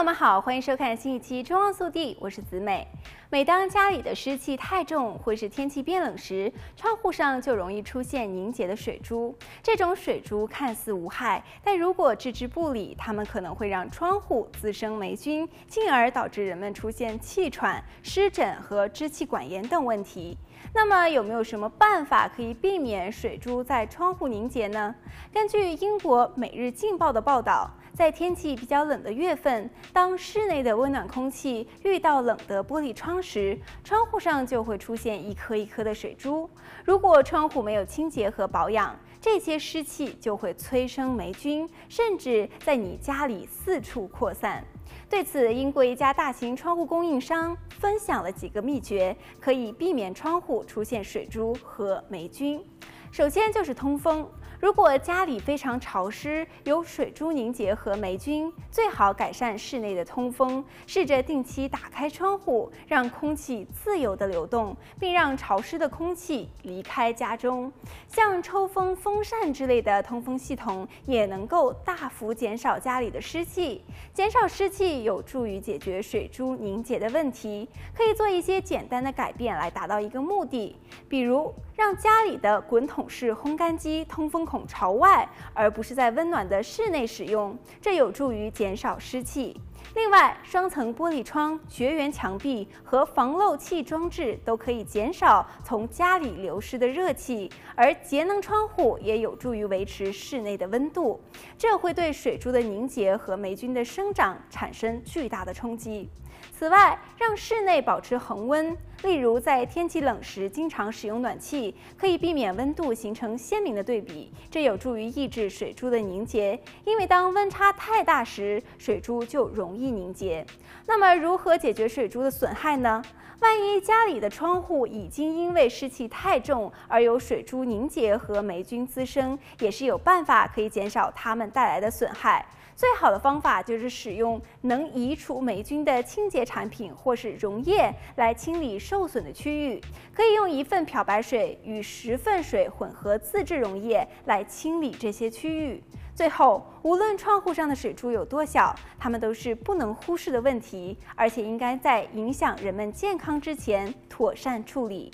朋友们好，欢迎收看新一期《中望速递》，我是子美。每当家里的湿气太重，或是天气变冷时，窗户上就容易出现凝结的水珠。这种水珠看似无害，但如果置之不理，它们可能会让窗户滋生霉菌，进而导致人们出现气喘、湿疹和支气管炎等问题。那么，有没有什么办法可以避免水珠在窗户凝结呢？根据英国《每日镜报》的报道，在天气比较冷的月份，当室内的温暖空气遇到冷的玻璃窗时，窗户上就会出现一颗一颗的水珠。如果窗户没有清洁和保养，这些湿气就会催生霉菌，甚至在你家里四处扩散。对此，英国一家大型窗户供应商分享了几个秘诀，可以避免窗户出现水珠和霉菌。首先就是通风。如果家里非常潮湿，有水珠凝结和霉菌，最好改善室内的通风，试着定期打开窗户，让空气自由地流动，并让潮湿的空气离开家中。像抽风风扇之类的通风系统，也能够大幅减少家里的湿气。减少湿气有助于解决水珠凝结的问题。可以做一些简单的改变来达到一个目的，比如让家里的滚筒式烘干机通风孔朝外，而不是在温暖的室内使用，这有助于减少湿气。另外，双层玻璃窗、绝缘墙壁和防漏气装置都可以减少从家里流失的热气，而节能窗户也有助于维持室内的温度，这会对水珠的凝结和霉菌的生长产生巨大的冲击。此外，让室内保持恒温，例如在天气冷时经常使用暖气，可以避免温度形成鲜明的对比，这有助于抑制水珠的凝结。因为当温差太大时，水珠就容容易凝结。那么，如何解决水珠的损害呢？万一家里的窗户已经因为湿气太重而有水珠凝结和霉菌滋生，也是有办法可以减少它们带来的损害。最好的方法就是使用能移除霉菌的清洁产品或是溶液来清理受损的区域。可以用一份漂白水与十份水混合自制溶液来清理这些区域。最后，无论窗户上的水珠有多小，它们都是不能忽视的问题，而且应该在影响人们健康之前妥善处理。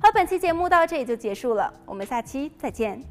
好，本期节目到这里就结束了，我们下期再见。